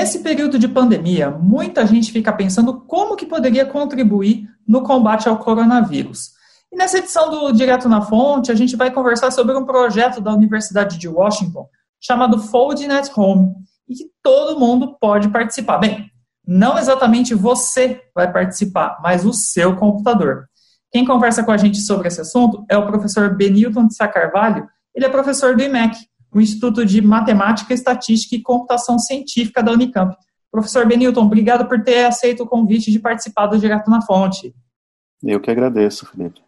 Nesse período de pandemia, muita gente fica pensando como que poderia contribuir no combate ao coronavírus. E nessa edição do Direto na Fonte, a gente vai conversar sobre um projeto da Universidade de Washington chamado Folding at Home, e que todo mundo pode participar. Bem, não exatamente você vai participar, mas o seu computador. Quem conversa com a gente sobre esse assunto é o professor Benilton de Sacarvalho, ele é professor do IMEC, o Instituto de Matemática, Estatística e Computação Científica da Unicamp. Professor Benilton, obrigado por ter aceito o convite de participar do Direto na Fonte. Eu que agradeço, Felipe.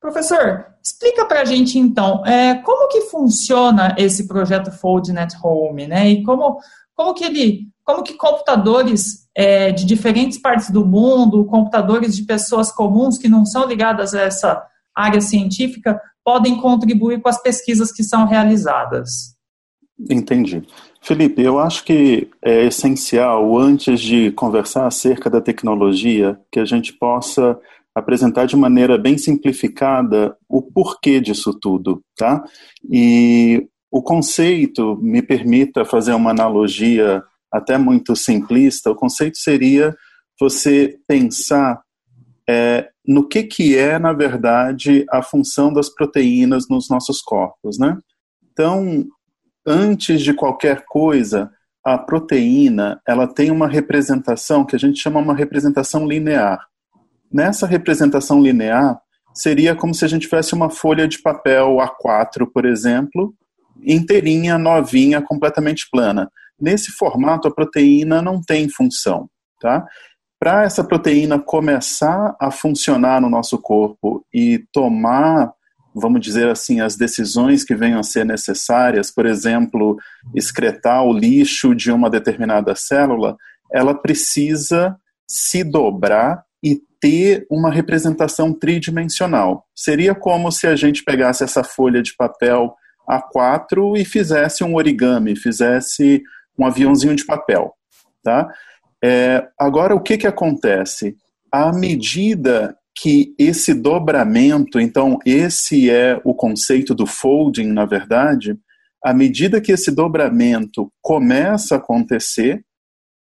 Professor, explica para a gente então, é, como que funciona esse projeto FoldNet Home, né? E como, como que ele, como que computadores é, de diferentes partes do mundo, computadores de pessoas comuns que não são ligadas a essa área científica, podem contribuir com as pesquisas que são realizadas? Entendi. Felipe, eu acho que é essencial, antes de conversar acerca da tecnologia, que a gente possa apresentar de maneira bem simplificada o porquê disso tudo, tá? E o conceito, me permita fazer uma analogia até muito simplista, o conceito seria você pensar é, no que, que é, na verdade, a função das proteínas nos nossos corpos, né? Então, antes de qualquer coisa, a proteína, ela tem uma representação que a gente chama uma representação linear. Nessa representação linear, seria como se a gente tivesse uma folha de papel A4, por exemplo, inteirinha, novinha, completamente plana. Nesse formato, a proteína não tem função, tá? Para essa proteína começar a funcionar no nosso corpo e tomar, vamos dizer assim, as decisões que venham a ser necessárias, por exemplo, excretar o lixo de uma determinada célula, ela precisa se dobrar e ter uma representação tridimensional. Seria como se a gente pegasse essa folha de papel A4 e fizesse um origami, fizesse um aviãozinho de papel. Tá? É, agora, o que, que acontece? À medida que esse dobramento, então, esse é o conceito do folding, na verdade, à medida que esse dobramento começa a acontecer,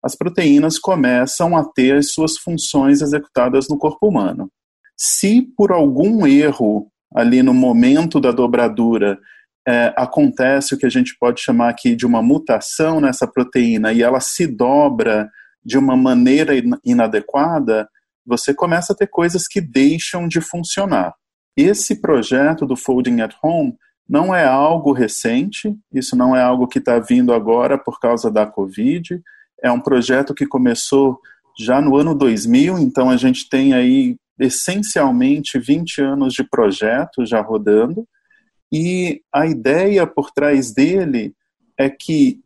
as proteínas começam a ter as suas funções executadas no corpo humano. Se por algum erro ali no momento da dobradura é, acontece o que a gente pode chamar aqui de uma mutação nessa proteína e ela se dobra de uma maneira inadequada, você começa a ter coisas que deixam de funcionar. Esse projeto do Folding at Home não é algo recente, isso não é algo que está vindo agora por causa da Covid, é um projeto que começou já no ano 2000, então a gente tem aí essencialmente 20 anos de projeto já rodando, e a ideia por trás dele é que,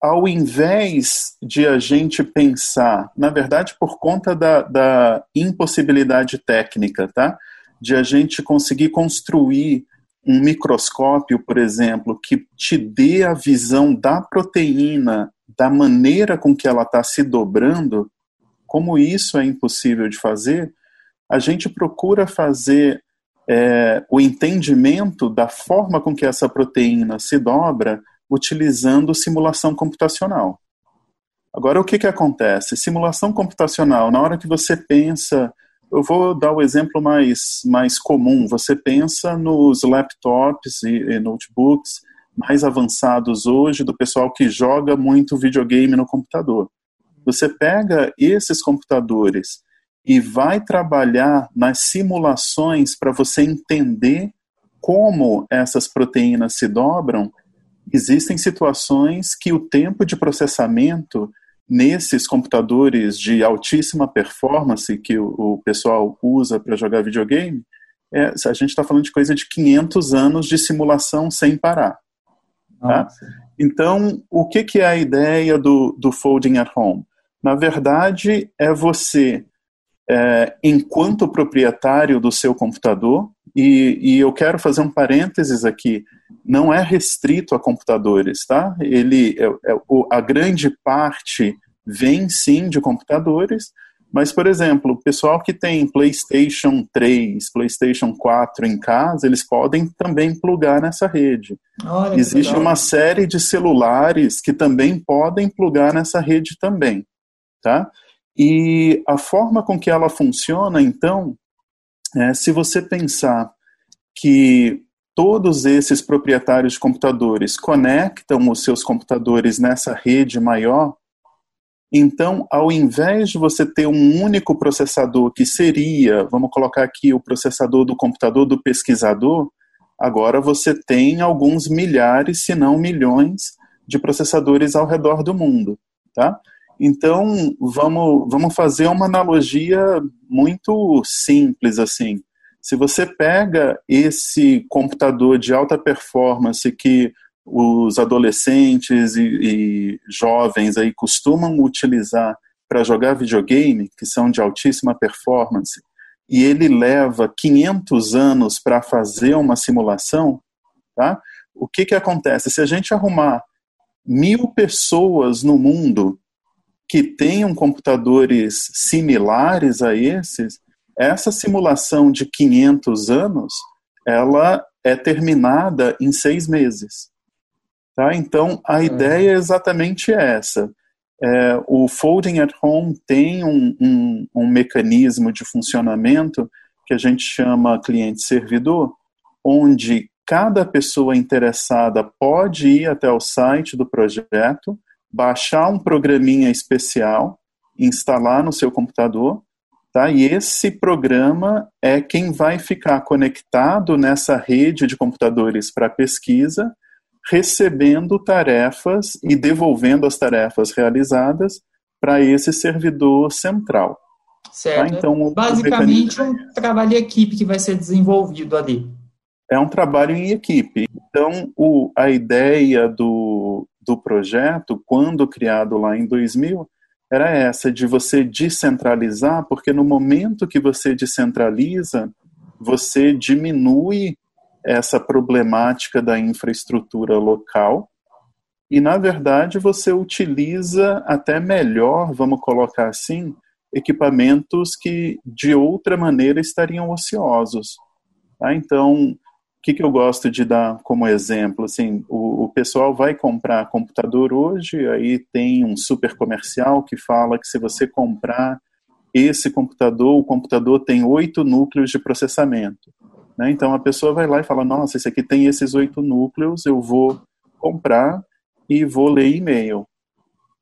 ao invés de a gente pensar, na verdade, por conta da, da impossibilidade técnica, tá? De a gente conseguir construir um microscópio, por exemplo, que te dê a visão da proteína da maneira com que ela está se dobrando, como isso é impossível de fazer, a gente procura fazer é, o entendimento da forma com que essa proteína se dobra utilizando simulação computacional. Agora, o que, que acontece? Simulação computacional, na hora que você pensa, eu vou dar o exemplo mais, mais comum, você pensa nos laptops e, e notebooks mais avançados hoje do pessoal que joga muito videogame no computador. Você pega esses computadores e vai trabalhar nas simulações para você entender como essas proteínas se dobram. Existem situações que o tempo de processamento nesses computadores de altíssima performance que o, o pessoal usa para jogar videogame, é, a gente está falando de coisa de 500 anos de simulação sem parar. Tá? Então, o que, que é a ideia do, do folding at home? Na verdade, é você, é, enquanto proprietário do seu computador, e, e, eu quero fazer um parênteses aqui, não é restrito a computadores, tá? Ele, é, é, a grande parte vem sim de computadores, Mas, por exemplo, o pessoal que tem PlayStation 3, PlayStation 4 em casa, eles podem também plugar nessa rede. Olha, Existe uma série de celulares que também podem plugar nessa rede também, tá? E a forma com que ela funciona, então, é, se você pensar que todos esses proprietários de computadores conectam os seus computadores nessa rede maior, então, ao invés de você ter um único processador que seria, vamos colocar aqui o processador do computador do pesquisador, agora você tem alguns milhares, se não milhões, de processadores ao redor do mundo, tá? Então, vamos, vamos fazer uma analogia muito simples assim. Se você pega esse computador de alta performance que os adolescentes e, e jovens aí costumam utilizar para jogar videogame, que são de altíssima performance, e ele leva 500 anos para fazer uma simulação, tá? o que, que acontece? Se a gente arrumar mil pessoas no mundo que tenham computadores similares a esses, essa simulação de 500 anos, ela é terminada em seis meses. Tá? Então, a é. ideia é exatamente essa. É, o Folding at Home tem um, um, um mecanismo de funcionamento que a gente chama cliente-servidor, onde cada pessoa interessada pode ir até o site do projeto, baixar um programinha especial, instalar no seu computador, tá? E esse programa é quem vai ficar conectado nessa rede de computadores para pesquisa recebendo tarefas e devolvendo as tarefas realizadas para esse servidor central. Certo. Tá? Então, Basicamente, um trabalho em equipe que vai ser desenvolvido ali. É um trabalho em equipe. Então, o, a ideia do, do projeto, quando criado lá em 2000, era essa, de você descentralizar, porque no momento que você descentraliza, você diminui essa problemática da infraestrutura local e, na verdade, você utiliza até melhor, vamos colocar assim, equipamentos que de outra maneira estariam ociosos. Tá? Então, o que, que eu gosto de dar como exemplo? Assim, o, o pessoal vai comprar computador hoje, aí tem um super comercial que fala que se você comprar esse computador, o computador tem oito núcleos de processamento. Né? Então a pessoa vai lá e fala: Nossa, esse aqui tem esses oito núcleos, eu vou comprar e vou ler e-mail.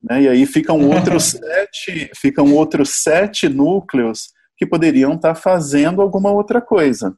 Né? E aí ficam outros sete, ficam outros sete núcleos que poderiam estar tá fazendo alguma outra coisa,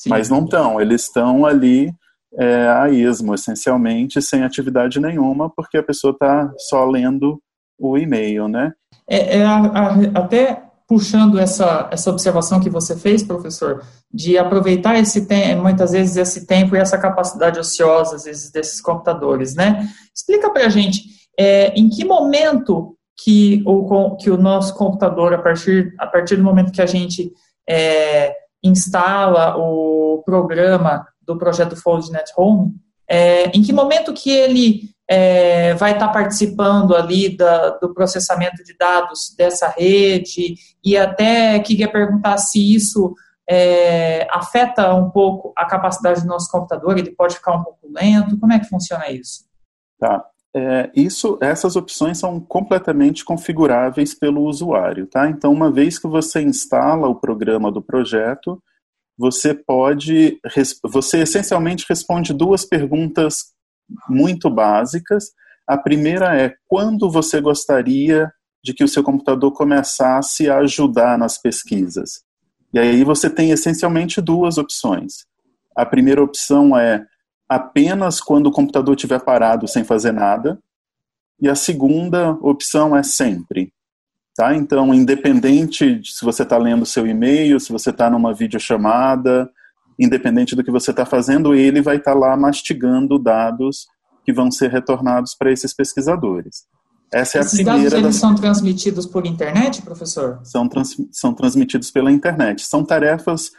Sim. mas não estão. Eles estão ali é, a esmo, essencialmente, sem atividade nenhuma, porque a pessoa está só lendo o e-mail, né? É, é a, a, até puxando essa, essa observação que você fez, professor, de aproveitar esse tempo, muitas vezes esse tempo e essa capacidade ociosa, às vezes, desses computadores, né? Explica para a gente, é, em que momento que o, que o nosso computador, a partir, a partir do momento que a gente é, instala o programa do projeto FoldNet Home, é, em que momento que ele é, vai estar participando ali da, do processamento de dados dessa rede? E até queria perguntar se isso é, afeta um pouco a capacidade do nosso computador, ele pode ficar um pouco lento, como é que funciona isso? Tá, é, isso, essas opções são completamente configuráveis pelo usuário, tá? Então, uma vez que você instala o programa do projeto, você pode, você essencialmente responde duas perguntas muito básicas. A primeira é quando você gostaria de que o seu computador começasse a ajudar nas pesquisas. E aí você tem essencialmente duas opções. A primeira opção é apenas quando o computador estiver parado sem fazer nada. E a segunda opção é sempre. Tá? Então, independente de se você está lendo seu e-mail, se você está numa videochamada, independente do que você está fazendo, ele vai estar tá lá mastigando dados que vão ser retornados para esses pesquisadores. Essa é Esses a primeira. Dados são transmitidos por internet, professor? São, trans, são transmitidos pela internet. São tarefas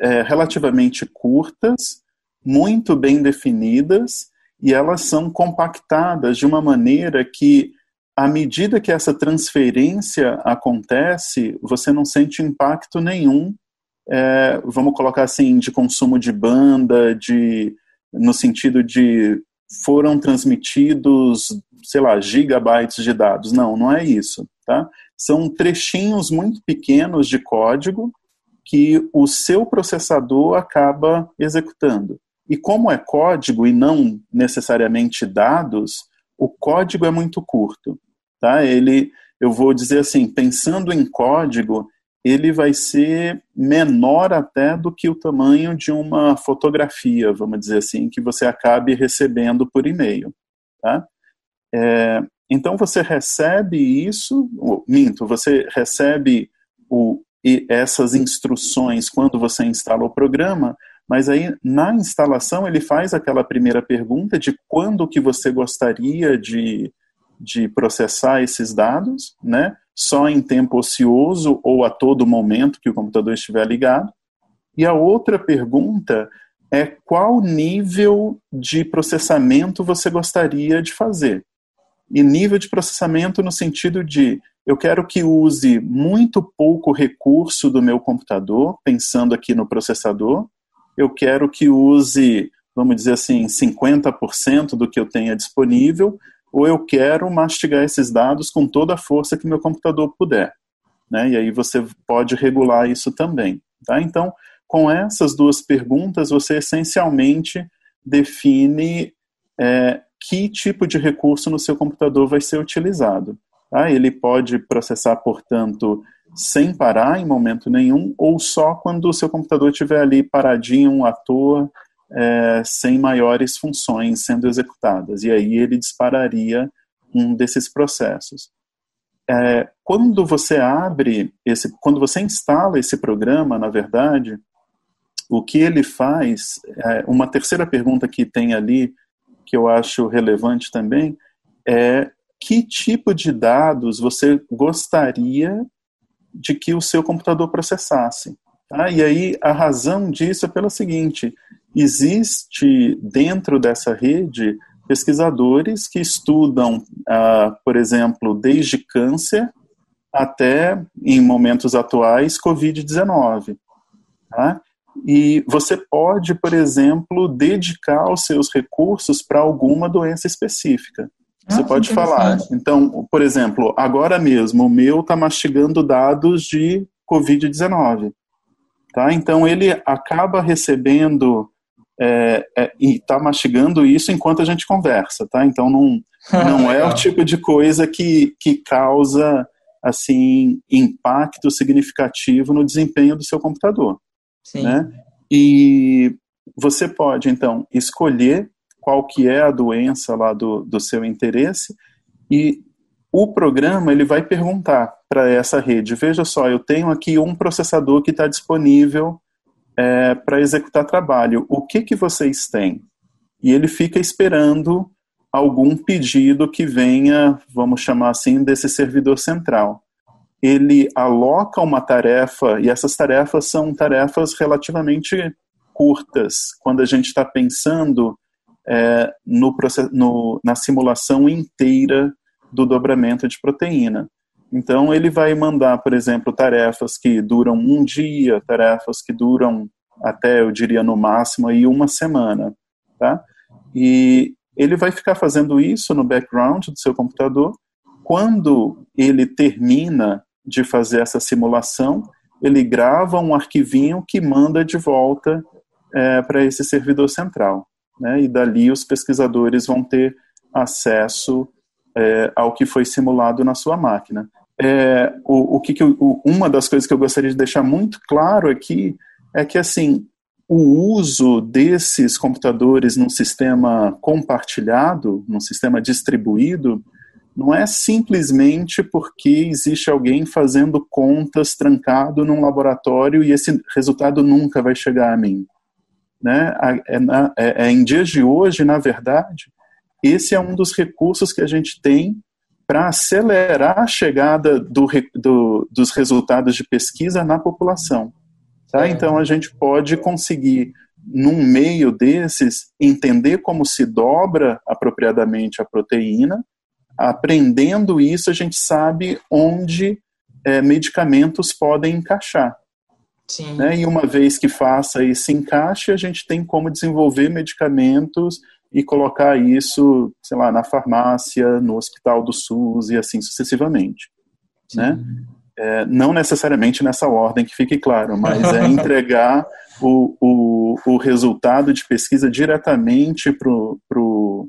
é, relativamente curtas, muito bem definidas, e elas são compactadas de uma maneira que à medida que essa transferência acontece, você não sente impacto nenhum, é, vamos colocar assim, de consumo de banda, de, no sentido de foram transmitidos, sei lá, gigabytes de dados. Não, não é isso, tá? São trechinhos muito pequenos de código que o seu processador acaba executando. E como é código e não necessariamente dados, o código é muito curto, tá? Ele, eu vou dizer assim, pensando em código, ele vai ser menor até do que o tamanho de uma fotografia, vamos dizer assim, que você acabe recebendo por e-mail, tá? É, então você recebe isso, minto, você recebe o, essas instruções quando você instala o programa, mas aí na instalação ele faz aquela primeira pergunta de quando que você gostaria de, de processar esses dados, né? Só em tempo ocioso ou a todo momento que o computador estiver ligado. E a outra pergunta é qual nível de processamento você gostaria de fazer. E nível de processamento no sentido de eu quero que use muito pouco recurso do meu computador, pensando aqui no processador, eu quero que use, vamos dizer assim, 50% do que eu tenha disponível, ou eu quero mastigar esses dados com toda a força que meu computador puder. Né? E aí você pode regular isso também. Tá? Então, com essas duas perguntas, você essencialmente define é, que tipo de recurso no seu computador vai ser utilizado. Tá? Ele pode processar, portanto, sem parar em momento nenhum, ou só quando o seu computador estiver ali paradinho à toa, é, sem maiores funções sendo executadas. E aí ele dispararia um desses processos. É, quando você abre esse, quando você instala esse programa, na verdade, o que ele faz, é, uma terceira pergunta que tem ali, que eu acho relevante também, é que tipo de dados você gostaria de que o seu computador processasse. Tá? E aí a razão disso é pela seguinte: existe dentro dessa rede pesquisadores que estudam, ah, por exemplo, desde câncer até, em momentos atuais, Covid-19. Tá? E você pode, por exemplo, dedicar os seus recursos para alguma doença específica. Você ah, pode falar. Então, por exemplo, agora mesmo o meu está mastigando dados de Covid-19. Tá? Então ele acaba recebendo é, é, e está mastigando isso enquanto a gente conversa, tá? Então não, não é o tipo de coisa que, que causa assim impacto significativo no desempenho do seu computador. Sim. Né? E você pode então escolher qual que é a doença lá do, do seu interesse e o programa ele vai perguntar para essa rede, veja só, eu tenho aqui um processador que está disponível é, para executar trabalho, o que, que vocês têm? E ele fica esperando algum pedido que venha, vamos chamar assim, desse servidor central. Ele aloca uma tarefa, e essas tarefas são tarefas relativamente curtas, quando a gente está pensando é, no, no, na simulação inteira do dobramento de proteína. Então, ele vai mandar, por exemplo, tarefas que duram um dia, tarefas que duram até, eu diria, no máximo, aí uma semana. Tá? E ele vai ficar fazendo isso no background do seu computador. Quando ele termina de fazer essa simulação, ele grava um arquivinho que manda de volta é, para esse servidor central né, e dali os pesquisadores vão ter acesso é, ao que foi simulado na sua máquina. É, o, o que, que o, uma das coisas que eu gostaria de deixar muito claro aqui é que assim o uso desses computadores num sistema compartilhado, num sistema distribuído, não é simplesmente porque existe alguém fazendo contas trancado num laboratório e esse resultado nunca vai chegar a mim. Né? É, é, é, em dias de hoje, na verdade, esse é um dos recursos que a gente tem para acelerar a chegada do, do, dos resultados de pesquisa na população. Tá? Então, a gente pode conseguir, num meio desses, entender como se dobra apropriadamente a proteína, aprendendo isso, a gente sabe onde é, medicamentos podem encaixar. Sim. Né? E uma vez que faça esse encaixe, a gente tem como desenvolver medicamentos e colocar isso, sei lá, na farmácia, no hospital do SUS e assim sucessivamente. Né? É, não necessariamente nessa ordem, que fique claro, mas é entregar o, o, o resultado de pesquisa diretamente para pro,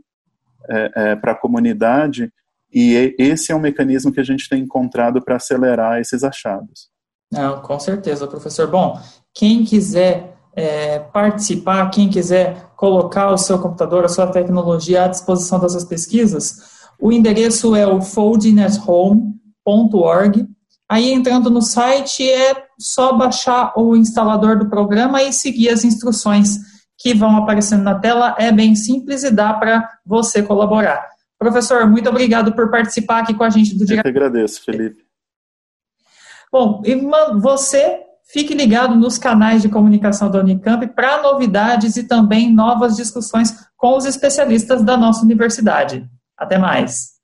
é, é, a comunidade e esse é um mecanismo que a gente tem encontrado para acelerar esses achados. Não, com certeza, professor. Bom, quem quiser é, participar, quem quiser colocar o seu computador, a sua tecnologia à disposição dessas pesquisas, o endereço é o foldinethome.org. Aí, entrando no site, é só baixar o instalador do programa e seguir as instruções que vão aparecendo na tela. É bem simples e dá para você colaborar. Professor, muito obrigado por participar aqui com a gente do dia. Eu que agradeço, Felipe. Bom, você fique ligado nos canais de comunicação da Unicamp para novidades e também novas discussões com os especialistas da nossa universidade. Até mais.